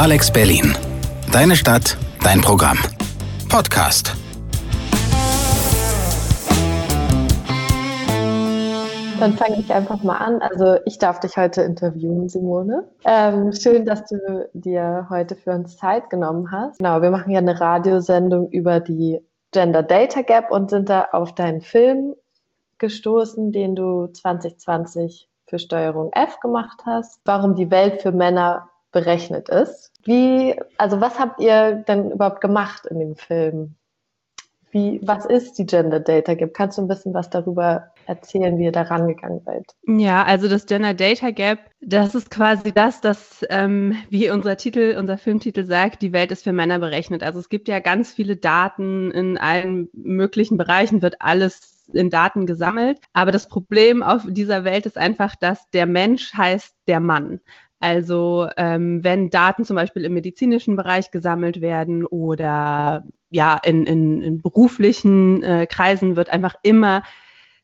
Alex Berlin. Deine Stadt, dein Programm. Podcast. Dann fange ich einfach mal an. Also ich darf dich heute interviewen, Simone. Ähm, schön, dass du dir heute für uns Zeit genommen hast. Genau, wir machen ja eine Radiosendung über die Gender Data Gap und sind da auf deinen Film gestoßen, den du 2020 für Steuerung F gemacht hast. Warum die Welt für Männer berechnet ist. Wie, also was habt ihr denn überhaupt gemacht in dem Film? Wie, was ist die Gender Data Gap? Kannst du ein bisschen was darüber erzählen, wie ihr da rangegangen seid? Ja, also das Gender Data Gap, das ist quasi das, dass, ähm, wie unser Titel, unser Filmtitel sagt, die Welt ist für Männer berechnet. Also es gibt ja ganz viele Daten in allen möglichen Bereichen, wird alles in Daten gesammelt. Aber das Problem auf dieser Welt ist einfach, dass der Mensch heißt der Mann. Also ähm, wenn Daten zum Beispiel im medizinischen Bereich gesammelt werden oder ja in, in, in beruflichen äh, Kreisen wird einfach immer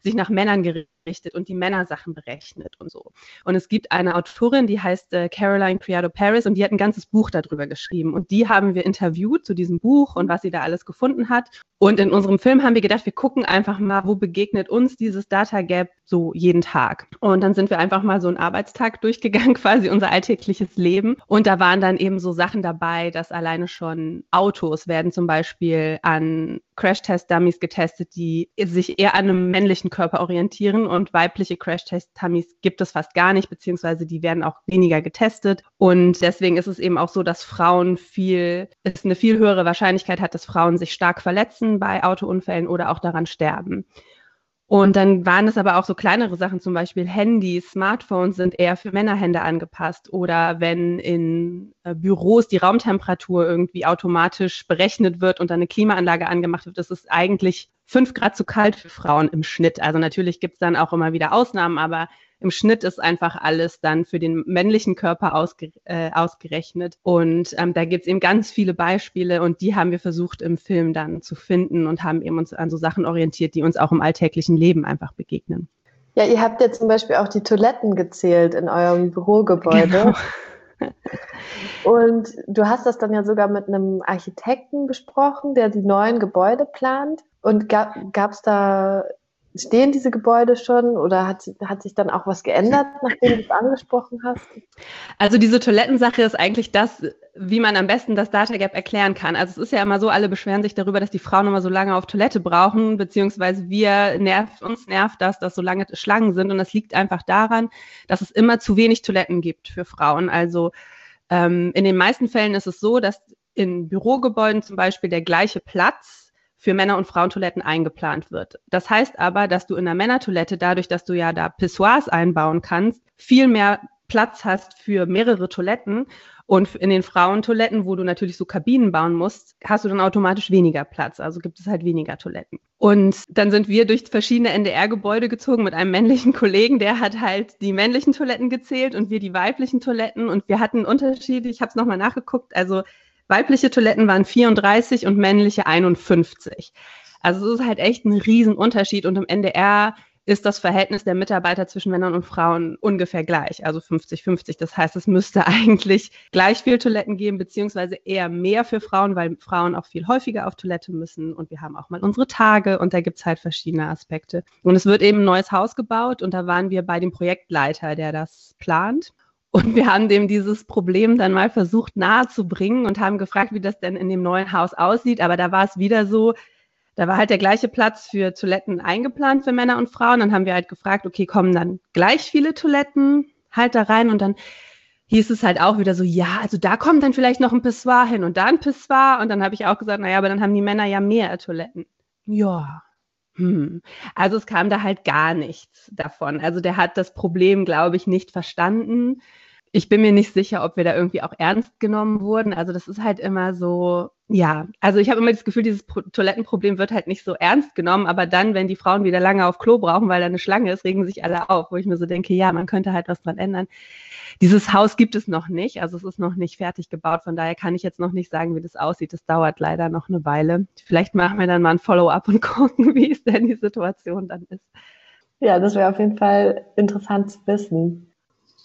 sich nach Männern gerichtet und die Männersachen berechnet und so. Und es gibt eine Autorin, die heißt äh, Caroline Criado Paris und die hat ein ganzes Buch darüber geschrieben. Und die haben wir interviewt zu diesem Buch und was sie da alles gefunden hat. Und in unserem Film haben wir gedacht, wir gucken einfach mal, wo begegnet uns dieses Data Gap so jeden Tag. Und dann sind wir einfach mal so einen Arbeitstag durchgegangen, quasi unser alltägliches Leben. Und da waren dann eben so Sachen dabei, dass alleine schon Autos werden zum Beispiel an Crash-Test-Dummies getestet, die sich eher an einem männlichen Körper orientieren und weibliche Crash-Test-Dummies gibt es fast gar nicht, beziehungsweise die werden auch weniger getestet. Und deswegen ist es eben auch so, dass Frauen viel, es eine viel höhere Wahrscheinlichkeit hat, dass Frauen sich stark verletzen bei Autounfällen oder auch daran sterben. Und dann waren es aber auch so kleinere Sachen, zum Beispiel Handys, Smartphones sind eher für Männerhände angepasst. Oder wenn in äh, Büros die Raumtemperatur irgendwie automatisch berechnet wird und dann eine Klimaanlage angemacht wird, das ist eigentlich fünf Grad zu kalt für Frauen im Schnitt. Also natürlich gibt es dann auch immer wieder Ausnahmen, aber im Schnitt ist einfach alles dann für den männlichen Körper ausge, äh, ausgerechnet. Und ähm, da gibt es eben ganz viele Beispiele und die haben wir versucht im Film dann zu finden und haben eben uns an so Sachen orientiert, die uns auch im alltäglichen Leben einfach begegnen. Ja, ihr habt ja zum Beispiel auch die Toiletten gezählt in eurem Bürogebäude. Genau. Und du hast das dann ja sogar mit einem Architekten besprochen, der die neuen Gebäude plant. Und gab es da Stehen diese Gebäude schon oder hat, hat sich dann auch was geändert, nachdem du es angesprochen hast? Also diese Toilettensache ist eigentlich das, wie man am besten das Data Gap erklären kann. Also es ist ja immer so, alle beschweren sich darüber, dass die Frauen immer so lange auf Toilette brauchen, beziehungsweise wir nervt, uns nervt das, dass so lange Schlangen sind. Und das liegt einfach daran, dass es immer zu wenig Toiletten gibt für Frauen. Also ähm, in den meisten Fällen ist es so, dass in Bürogebäuden zum Beispiel der gleiche Platz für Männer- und Frauentoiletten eingeplant wird. Das heißt aber, dass du in der Männertoilette, dadurch, dass du ja da Pissoirs einbauen kannst, viel mehr Platz hast für mehrere Toiletten. Und in den Frauentoiletten, wo du natürlich so Kabinen bauen musst, hast du dann automatisch weniger Platz. Also gibt es halt weniger Toiletten. Und dann sind wir durch verschiedene NDR-Gebäude gezogen mit einem männlichen Kollegen, der hat halt die männlichen Toiletten gezählt und wir die weiblichen Toiletten. Und wir hatten Unterschiede. Ich habe es nochmal nachgeguckt. Also Weibliche Toiletten waren 34 und männliche 51. Also es ist halt echt ein Riesenunterschied und im NDR ist das Verhältnis der Mitarbeiter zwischen Männern und Frauen ungefähr gleich, also 50-50. Das heißt, es müsste eigentlich gleich viel Toiletten geben, beziehungsweise eher mehr für Frauen, weil Frauen auch viel häufiger auf Toilette müssen und wir haben auch mal unsere Tage und da gibt es halt verschiedene Aspekte. Und es wird eben ein neues Haus gebaut und da waren wir bei dem Projektleiter, der das plant. Und wir haben dem dieses Problem dann mal versucht nahezubringen und haben gefragt, wie das denn in dem neuen Haus aussieht. Aber da war es wieder so, da war halt der gleiche Platz für Toiletten eingeplant für Männer und Frauen. Dann haben wir halt gefragt, okay, kommen dann gleich viele Toiletten halt da rein und dann hieß es halt auch wieder so, ja, also da kommt dann vielleicht noch ein Pissoir hin und da ein Pissoir. Und dann habe ich auch gesagt, naja, aber dann haben die Männer ja mehr Toiletten. Ja. Hm. Also es kam da halt gar nichts davon. Also der hat das Problem, glaube ich, nicht verstanden ich bin mir nicht sicher, ob wir da irgendwie auch ernst genommen wurden. Also das ist halt immer so, ja, also ich habe immer das Gefühl, dieses Pro Toilettenproblem wird halt nicht so ernst genommen, aber dann, wenn die Frauen wieder lange auf Klo brauchen, weil da eine Schlange ist, regen sich alle auf, wo ich mir so denke, ja, man könnte halt was dran ändern. Dieses Haus gibt es noch nicht, also es ist noch nicht fertig gebaut, von daher kann ich jetzt noch nicht sagen, wie das aussieht. Das dauert leider noch eine Weile. Vielleicht machen wir dann mal ein Follow-up und gucken, wie es denn die Situation dann ist. Ja, das wäre auf jeden Fall interessant zu wissen.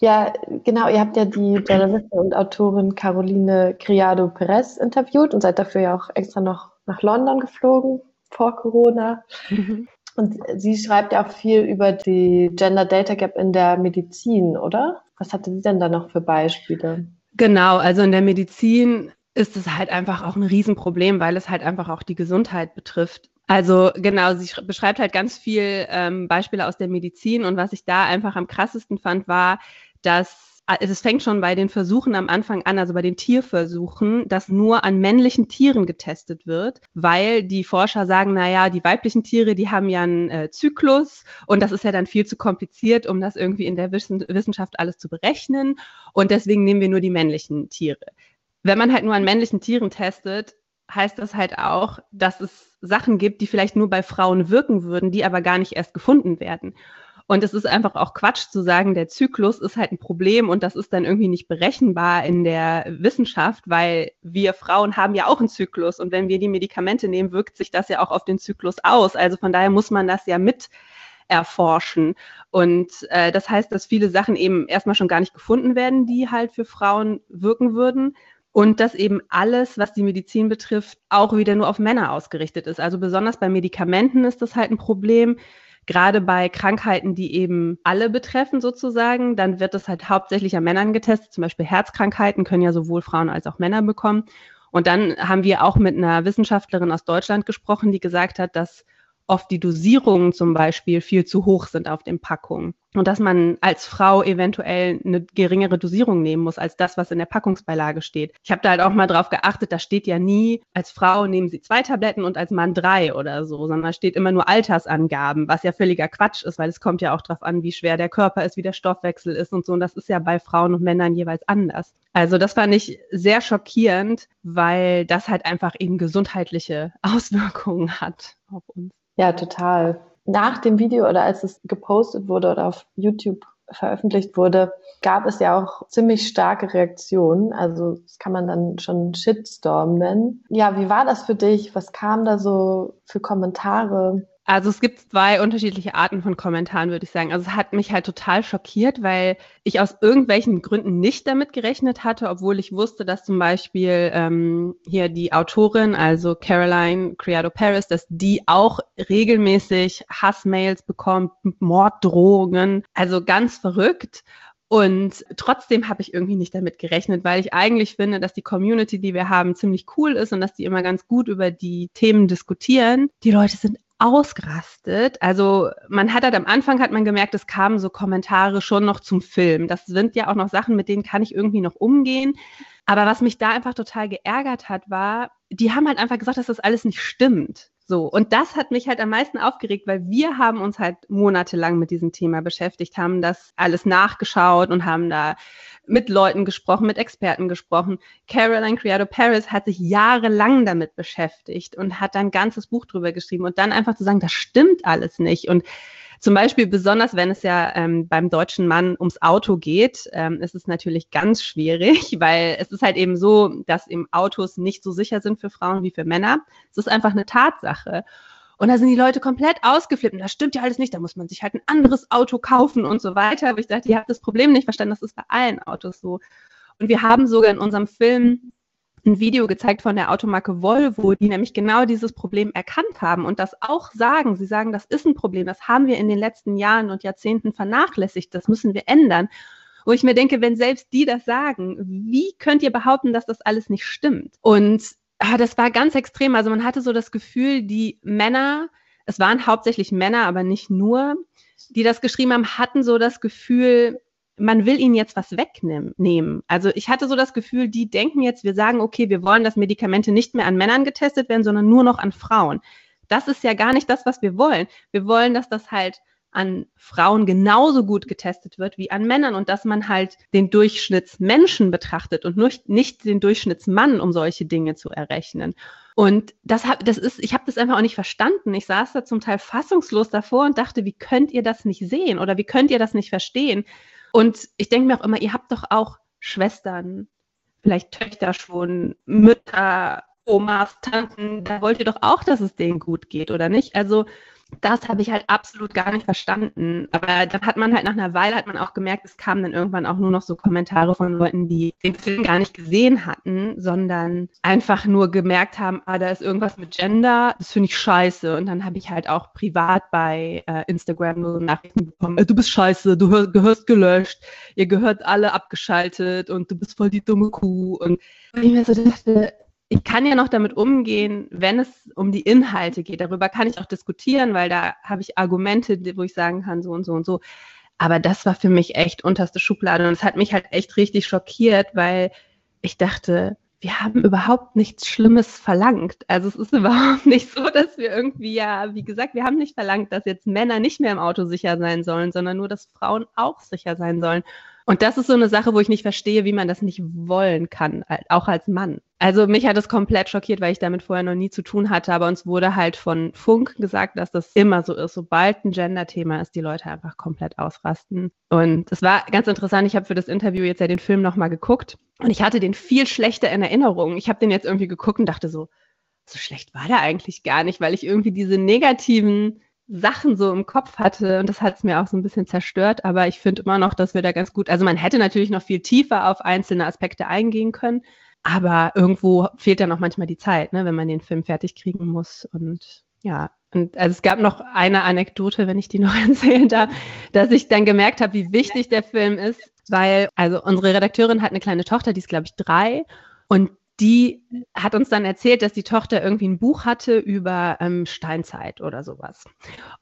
Ja, genau. Ihr habt ja die Journalistin und Autorin Caroline Criado Perez interviewt und seid dafür ja auch extra noch nach London geflogen vor Corona. Mhm. Und sie schreibt ja auch viel über die Gender Data Gap in der Medizin, oder? Was hatte sie denn da noch für Beispiele? Genau, also in der Medizin ist es halt einfach auch ein Riesenproblem, weil es halt einfach auch die Gesundheit betrifft. Also genau, sie beschreibt halt ganz viel ähm, Beispiele aus der Medizin und was ich da einfach am krassesten fand, war, dass es fängt schon bei den Versuchen am Anfang an, also bei den Tierversuchen, dass nur an männlichen Tieren getestet wird, weil die Forscher sagen, na ja, die weiblichen Tiere, die haben ja einen äh, Zyklus und das ist ja dann viel zu kompliziert, um das irgendwie in der Wissen Wissenschaft alles zu berechnen und deswegen nehmen wir nur die männlichen Tiere. Wenn man halt nur an männlichen Tieren testet, heißt das halt auch, dass es Sachen gibt, die vielleicht nur bei Frauen wirken würden, die aber gar nicht erst gefunden werden. Und es ist einfach auch Quatsch zu sagen, der Zyklus ist halt ein Problem und das ist dann irgendwie nicht berechenbar in der Wissenschaft, weil wir Frauen haben ja auch einen Zyklus und wenn wir die Medikamente nehmen, wirkt sich das ja auch auf den Zyklus aus. Also von daher muss man das ja mit erforschen. Und äh, das heißt, dass viele Sachen eben erstmal schon gar nicht gefunden werden, die halt für Frauen wirken würden. Und dass eben alles, was die Medizin betrifft, auch wieder nur auf Männer ausgerichtet ist. Also besonders bei Medikamenten ist das halt ein Problem gerade bei Krankheiten, die eben alle betreffen sozusagen, dann wird das halt hauptsächlich an Männern getestet. Zum Beispiel Herzkrankheiten können ja sowohl Frauen als auch Männer bekommen. Und dann haben wir auch mit einer Wissenschaftlerin aus Deutschland gesprochen, die gesagt hat, dass oft die Dosierungen zum Beispiel viel zu hoch sind auf den Packungen und dass man als Frau eventuell eine geringere Dosierung nehmen muss als das, was in der Packungsbeilage steht. Ich habe da halt auch mal drauf geachtet, da steht ja nie, als Frau nehmen Sie zwei Tabletten und als Mann drei oder so, sondern da steht immer nur Altersangaben, was ja völliger Quatsch ist, weil es kommt ja auch darauf an, wie schwer der Körper ist, wie der Stoffwechsel ist und so. Und das ist ja bei Frauen und Männern jeweils anders. Also das fand ich sehr schockierend, weil das halt einfach eben gesundheitliche Auswirkungen hat auf uns. Ja, total. Nach dem Video oder als es gepostet wurde oder auf YouTube veröffentlicht wurde, gab es ja auch ziemlich starke Reaktionen. Also das kann man dann schon Shitstorm nennen. Ja, wie war das für dich? Was kam da so für Kommentare? Also es gibt zwei unterschiedliche Arten von Kommentaren, würde ich sagen. Also es hat mich halt total schockiert, weil ich aus irgendwelchen Gründen nicht damit gerechnet hatte, obwohl ich wusste, dass zum Beispiel ähm, hier die Autorin, also Caroline Criado Paris, dass die auch regelmäßig Hassmails bekommt, Morddrohungen, also ganz verrückt. Und trotzdem habe ich irgendwie nicht damit gerechnet, weil ich eigentlich finde, dass die Community, die wir haben, ziemlich cool ist und dass die immer ganz gut über die Themen diskutieren. Die Leute sind ausgerastet. Also man hat halt am Anfang hat man gemerkt, es kamen so Kommentare schon noch zum Film. Das sind ja auch noch Sachen, mit denen kann ich irgendwie noch umgehen. Aber was mich da einfach total geärgert hat, war, die haben halt einfach gesagt, dass das alles nicht stimmt. So, und das hat mich halt am meisten aufgeregt, weil wir haben uns halt monatelang mit diesem Thema beschäftigt, haben das alles nachgeschaut und haben da mit Leuten gesprochen, mit Experten gesprochen. Caroline Criado Paris hat sich jahrelang damit beschäftigt und hat ein ganzes Buch drüber geschrieben und dann einfach zu sagen, das stimmt alles nicht und zum Beispiel besonders, wenn es ja ähm, beim deutschen Mann ums Auto geht, ähm, ist es natürlich ganz schwierig, weil es ist halt eben so, dass eben Autos nicht so sicher sind für Frauen wie für Männer. Es ist einfach eine Tatsache. Und da sind die Leute komplett ausgeflippt. Und das stimmt ja alles nicht. Da muss man sich halt ein anderes Auto kaufen und so weiter. Aber ich dachte, ihr habt das Problem nicht verstanden. Das ist bei allen Autos so. Und wir haben sogar in unserem Film ein Video gezeigt von der Automarke Volvo, die nämlich genau dieses Problem erkannt haben und das auch sagen. Sie sagen, das ist ein Problem, das haben wir in den letzten Jahren und Jahrzehnten vernachlässigt, das müssen wir ändern. Wo ich mir denke, wenn selbst die das sagen, wie könnt ihr behaupten, dass das alles nicht stimmt? Und ah, das war ganz extrem. Also man hatte so das Gefühl, die Männer, es waren hauptsächlich Männer, aber nicht nur, die das geschrieben haben, hatten so das Gefühl, man will ihnen jetzt was wegnehmen. Also ich hatte so das Gefühl, die denken jetzt, wir sagen, okay, wir wollen, dass Medikamente nicht mehr an Männern getestet werden, sondern nur noch an Frauen. Das ist ja gar nicht das, was wir wollen. Wir wollen, dass das halt an Frauen genauso gut getestet wird wie an Männern und dass man halt den Durchschnittsmenschen betrachtet und nicht, nicht den Durchschnittsmann, um solche Dinge zu errechnen. Und das, hab, das ist, ich habe das einfach auch nicht verstanden. Ich saß da zum Teil fassungslos davor und dachte, wie könnt ihr das nicht sehen oder wie könnt ihr das nicht verstehen? Und ich denke mir auch immer, ihr habt doch auch Schwestern, vielleicht Töchter schon, Mütter, Omas, Tanten, da wollt ihr doch auch, dass es denen gut geht, oder nicht? Also das habe ich halt absolut gar nicht verstanden. Aber dann hat man halt nach einer Weile hat man auch gemerkt, es kamen dann irgendwann auch nur noch so Kommentare von Leuten, die den Film gar nicht gesehen hatten, sondern einfach nur gemerkt haben, ah, da ist irgendwas mit Gender, das finde ich scheiße. Und dann habe ich halt auch privat bei äh, Instagram nur Nachrichten bekommen, äh, du bist scheiße, du hör, gehörst gelöscht, ihr gehört alle abgeschaltet und du bist voll die dumme Kuh. Und ich mir so dachte, ich kann ja noch damit umgehen, wenn es um die Inhalte geht. Darüber kann ich auch diskutieren, weil da habe ich Argumente, wo ich sagen kann, so und so und so. Aber das war für mich echt unterste Schublade und es hat mich halt echt richtig schockiert, weil ich dachte, wir haben überhaupt nichts Schlimmes verlangt. Also es ist überhaupt nicht so, dass wir irgendwie ja, wie gesagt, wir haben nicht verlangt, dass jetzt Männer nicht mehr im Auto sicher sein sollen, sondern nur, dass Frauen auch sicher sein sollen. Und das ist so eine Sache, wo ich nicht verstehe, wie man das nicht wollen kann, auch als Mann. Also mich hat es komplett schockiert, weil ich damit vorher noch nie zu tun hatte, aber uns wurde halt von Funk gesagt, dass das immer so ist. Sobald ein Gender-Thema ist, die Leute einfach komplett ausrasten. Und es war ganz interessant, ich habe für das Interview jetzt ja den Film nochmal geguckt und ich hatte den viel schlechter in Erinnerung. Ich habe den jetzt irgendwie geguckt und dachte so, so schlecht war der eigentlich gar nicht, weil ich irgendwie diese negativen Sachen so im Kopf hatte und das hat es mir auch so ein bisschen zerstört, aber ich finde immer noch, dass wir da ganz gut, also man hätte natürlich noch viel tiefer auf einzelne Aspekte eingehen können, aber irgendwo fehlt dann auch manchmal die Zeit, ne, wenn man den Film fertig kriegen muss und ja, und also es gab noch eine Anekdote, wenn ich die noch erzählen darf, dass ich dann gemerkt habe, wie wichtig der Film ist, weil also unsere Redakteurin hat eine kleine Tochter, die ist glaube ich drei und die hat uns dann erzählt, dass die Tochter irgendwie ein Buch hatte über ähm, Steinzeit oder sowas.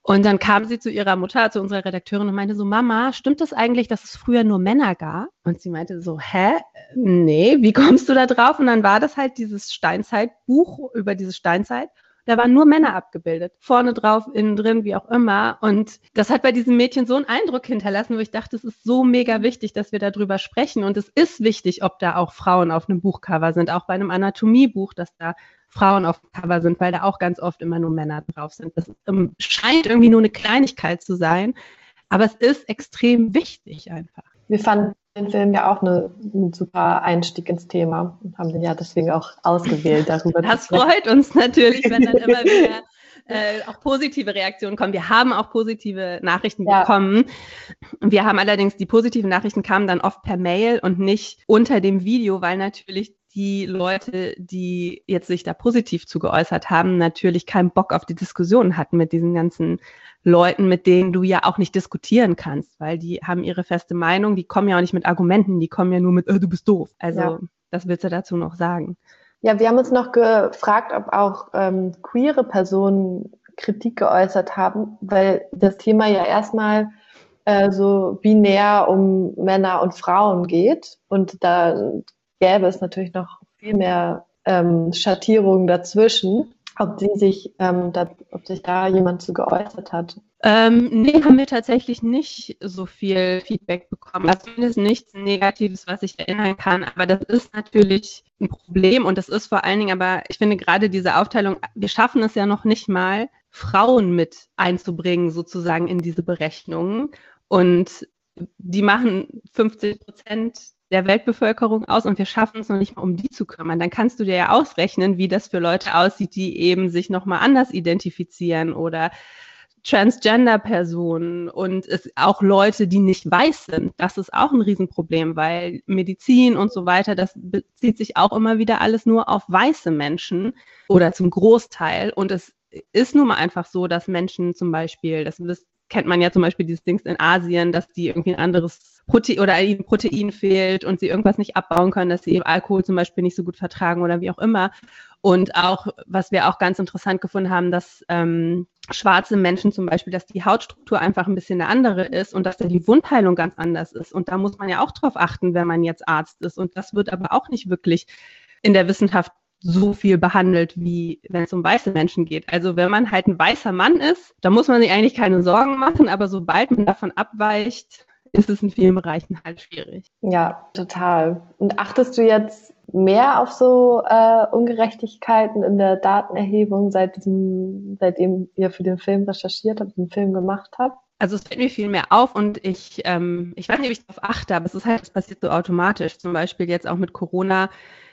Und dann kam sie zu ihrer Mutter, zu unserer Redakteurin und meinte so, Mama, stimmt das eigentlich, dass es früher nur Männer gab? Und sie meinte so, hä? Nee, wie kommst du da drauf? Und dann war das halt dieses Steinzeitbuch über diese Steinzeit. Da waren nur Männer abgebildet. Vorne drauf, innen drin, wie auch immer. Und das hat bei diesem Mädchen so einen Eindruck hinterlassen, wo ich dachte, es ist so mega wichtig, dass wir darüber sprechen. Und es ist wichtig, ob da auch Frauen auf einem Buchcover sind, auch bei einem Anatomiebuch, dass da Frauen auf dem Cover sind, weil da auch ganz oft immer nur Männer drauf sind. Das ähm, scheint irgendwie nur eine Kleinigkeit zu sein, aber es ist extrem wichtig einfach. Wir fanden den Film ja auch eine, ein super Einstieg ins Thema und haben den ja deswegen auch ausgewählt darüber. Das freut uns natürlich, wenn dann immer wieder äh, auch positive Reaktionen kommen. Wir haben auch positive Nachrichten ja. bekommen. Wir haben allerdings die positiven Nachrichten kamen dann oft per Mail und nicht unter dem Video, weil natürlich die Leute, die jetzt sich da positiv zu geäußert haben, natürlich keinen Bock auf die Diskussion hatten mit diesen ganzen Leuten, mit denen du ja auch nicht diskutieren kannst, weil die haben ihre feste Meinung, die kommen ja auch nicht mit Argumenten, die kommen ja nur mit, äh, du bist doof. Also, ja. das willst du dazu noch sagen? Ja, wir haben uns noch gefragt, ob auch ähm, queere Personen Kritik geäußert haben, weil das Thema ja erstmal äh, so binär um Männer und Frauen geht. Und da gäbe es natürlich noch viel mehr ähm, Schattierungen dazwischen. Ob sie sich, ähm, da, ob sich da jemand zu geäußert hat? Ähm, nee, haben wir tatsächlich nicht so viel Feedback bekommen. Also zumindest nichts Negatives, was ich erinnern kann. Aber das ist natürlich ein Problem und das ist vor allen Dingen, aber ich finde gerade diese Aufteilung, wir schaffen es ja noch nicht mal, Frauen mit einzubringen, sozusagen in diese Berechnungen. Und die machen 50 Prozent der Weltbevölkerung aus und wir schaffen es noch nicht mal, um die zu kümmern, dann kannst du dir ja ausrechnen, wie das für Leute aussieht, die eben sich nochmal anders identifizieren oder Transgender-Personen und es auch Leute, die nicht weiß sind. Das ist auch ein Riesenproblem, weil Medizin und so weiter, das bezieht sich auch immer wieder alles nur auf weiße Menschen oder zum Großteil. Und es ist nun mal einfach so, dass Menschen zum Beispiel, das kennt man ja zum Beispiel dieses Dings in Asien, dass die irgendwie ein anderes Protein oder ihnen Protein fehlt und sie irgendwas nicht abbauen können, dass sie eben Alkohol zum Beispiel nicht so gut vertragen oder wie auch immer. Und auch, was wir auch ganz interessant gefunden haben, dass ähm, schwarze Menschen zum Beispiel, dass die Hautstruktur einfach ein bisschen eine andere ist und dass da die Wundheilung ganz anders ist. Und da muss man ja auch drauf achten, wenn man jetzt Arzt ist. Und das wird aber auch nicht wirklich in der Wissenschaft so viel behandelt, wie wenn es um weiße Menschen geht. Also wenn man halt ein weißer Mann ist, da muss man sich eigentlich keine Sorgen machen, aber sobald man davon abweicht, ist es in vielen Bereichen halt schwierig. Ja, total. Und achtest du jetzt mehr auf so äh, Ungerechtigkeiten in der Datenerhebung, seit diesem, seitdem ihr für den Film recherchiert habt, den Film gemacht habt? Also es fällt mir viel mehr auf und ich, ähm, ich weiß nicht, ob ich darauf achte, aber es ist halt, es passiert so automatisch. Zum Beispiel jetzt auch mit Corona.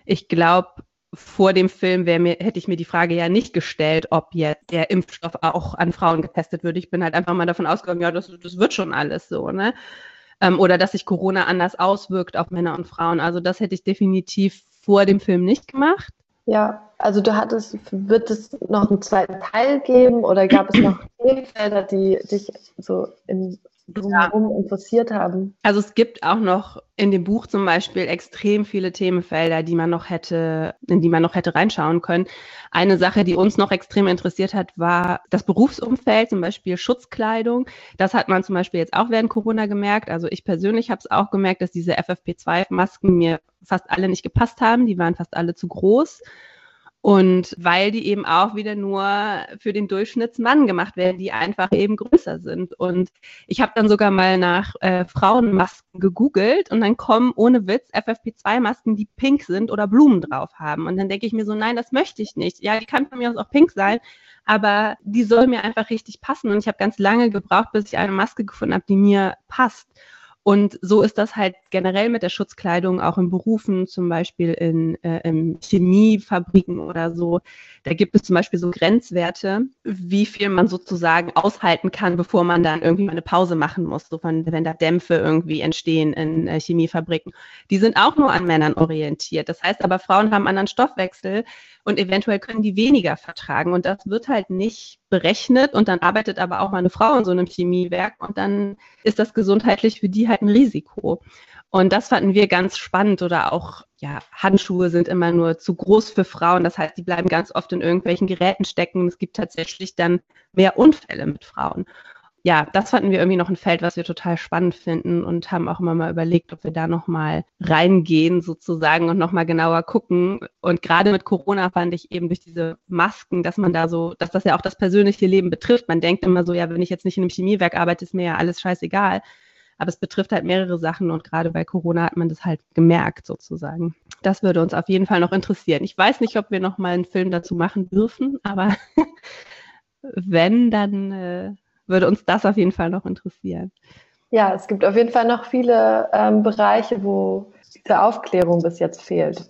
Ich glaube, vor dem Film mir, hätte ich mir die Frage ja nicht gestellt, ob jetzt der Impfstoff auch an Frauen getestet wird. Ich bin halt einfach mal davon ausgegangen, ja, das, das wird schon alles so, ne? Ähm, oder dass sich Corona anders auswirkt auf Männer und Frauen. Also das hätte ich definitiv vor dem Film nicht gemacht. Ja, also du hattest, wird es noch einen zweiten Teil geben oder gab es noch Themenfelder, die dich so in drumherum ja. interessiert haben. Also es gibt auch noch in dem Buch zum Beispiel extrem viele Themenfelder, die man noch hätte, in die man noch hätte reinschauen können. Eine Sache, die uns noch extrem interessiert hat, war das Berufsumfeld, zum Beispiel Schutzkleidung. Das hat man zum Beispiel jetzt auch während Corona gemerkt. Also ich persönlich habe es auch gemerkt, dass diese FFP2-Masken mir fast alle nicht gepasst haben. Die waren fast alle zu groß. Und weil die eben auch wieder nur für den Durchschnittsmann gemacht werden, die einfach eben größer sind. Und ich habe dann sogar mal nach äh, Frauenmasken gegoogelt und dann kommen ohne Witz FFP2-Masken, die pink sind oder Blumen drauf haben. Und dann denke ich mir so, nein, das möchte ich nicht. Ja, die kann von mir aus auch pink sein, aber die soll mir einfach richtig passen. Und ich habe ganz lange gebraucht, bis ich eine Maske gefunden habe, die mir passt. Und so ist das halt generell mit der Schutzkleidung auch in Berufen, zum Beispiel in, äh, in Chemiefabriken oder so. Da gibt es zum Beispiel so Grenzwerte, wie viel man sozusagen aushalten kann, bevor man dann irgendwie mal eine Pause machen muss, so von, wenn da Dämpfe irgendwie entstehen in äh, Chemiefabriken. Die sind auch nur an Männern orientiert. Das heißt aber, Frauen haben einen anderen Stoffwechsel und eventuell können die weniger vertragen. Und das wird halt nicht berechnet und dann arbeitet aber auch mal eine Frau in so einem Chemiewerk und dann ist das gesundheitlich für die halt ein Risiko. Und das fanden wir ganz spannend oder auch, ja, Handschuhe sind immer nur zu groß für Frauen. Das heißt, die bleiben ganz oft in irgendwelchen Geräten stecken. Es gibt tatsächlich dann mehr Unfälle mit Frauen ja, das fanden wir irgendwie noch ein Feld, was wir total spannend finden und haben auch immer mal überlegt, ob wir da nochmal reingehen sozusagen und nochmal genauer gucken. Und gerade mit Corona fand ich eben durch diese Masken, dass man da so, dass das ja auch das persönliche Leben betrifft. Man denkt immer so, ja, wenn ich jetzt nicht in einem Chemiewerk arbeite, ist mir ja alles scheißegal. Aber es betrifft halt mehrere Sachen und gerade bei Corona hat man das halt gemerkt sozusagen. Das würde uns auf jeden Fall noch interessieren. Ich weiß nicht, ob wir nochmal einen Film dazu machen dürfen, aber wenn, dann äh, würde uns das auf jeden Fall noch interessieren. Ja, es gibt auf jeden Fall noch viele ähm, Bereiche, wo diese Aufklärung bis jetzt fehlt.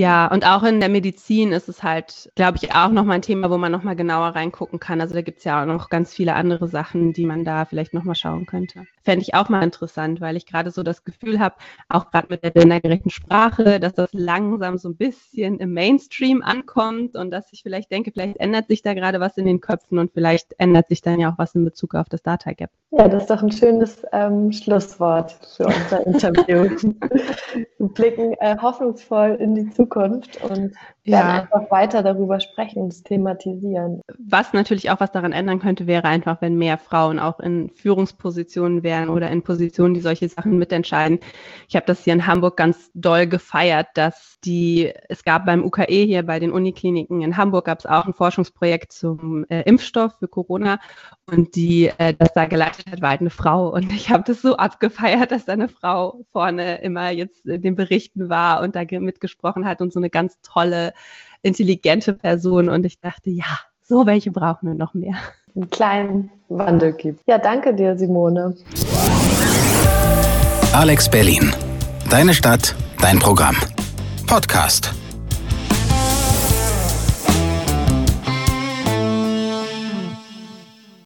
Ja, und auch in der Medizin ist es halt, glaube ich, auch nochmal ein Thema, wo man nochmal genauer reingucken kann. Also da gibt es ja auch noch ganz viele andere Sachen, die man da vielleicht nochmal schauen könnte. Fände ich auch mal interessant, weil ich gerade so das Gefühl habe, auch gerade mit der gendergerechten Sprache, dass das langsam so ein bisschen im Mainstream ankommt und dass ich vielleicht denke, vielleicht ändert sich da gerade was in den Köpfen und vielleicht ändert sich dann ja auch was in Bezug auf das Data Gap. Ja, das ist doch ein schönes ähm, Schlusswort für unser Interview. Wir blicken äh, hoffnungsvoll in die Zukunft. Und ja. werden einfach weiter darüber sprechen und thematisieren. Was natürlich auch was daran ändern könnte, wäre einfach, wenn mehr Frauen auch in Führungspositionen wären oder in Positionen, die solche Sachen mitentscheiden. Ich habe das hier in Hamburg ganz doll gefeiert, dass die, es gab beim UKE hier bei den Unikliniken in Hamburg gab es auch ein Forschungsprojekt zum äh, Impfstoff für Corona und die äh, das da geleitet hat, war halt eine Frau und ich habe das so abgefeiert, dass da eine Frau vorne immer jetzt in den Berichten war und da mitgesprochen hat und so eine ganz tolle intelligente Person und ich dachte, ja, so welche brauchen wir noch mehr. Einen kleinen Wandel gibt. Ja, danke dir, Simone. Alex Berlin. Deine Stadt, dein Programm. Podcast.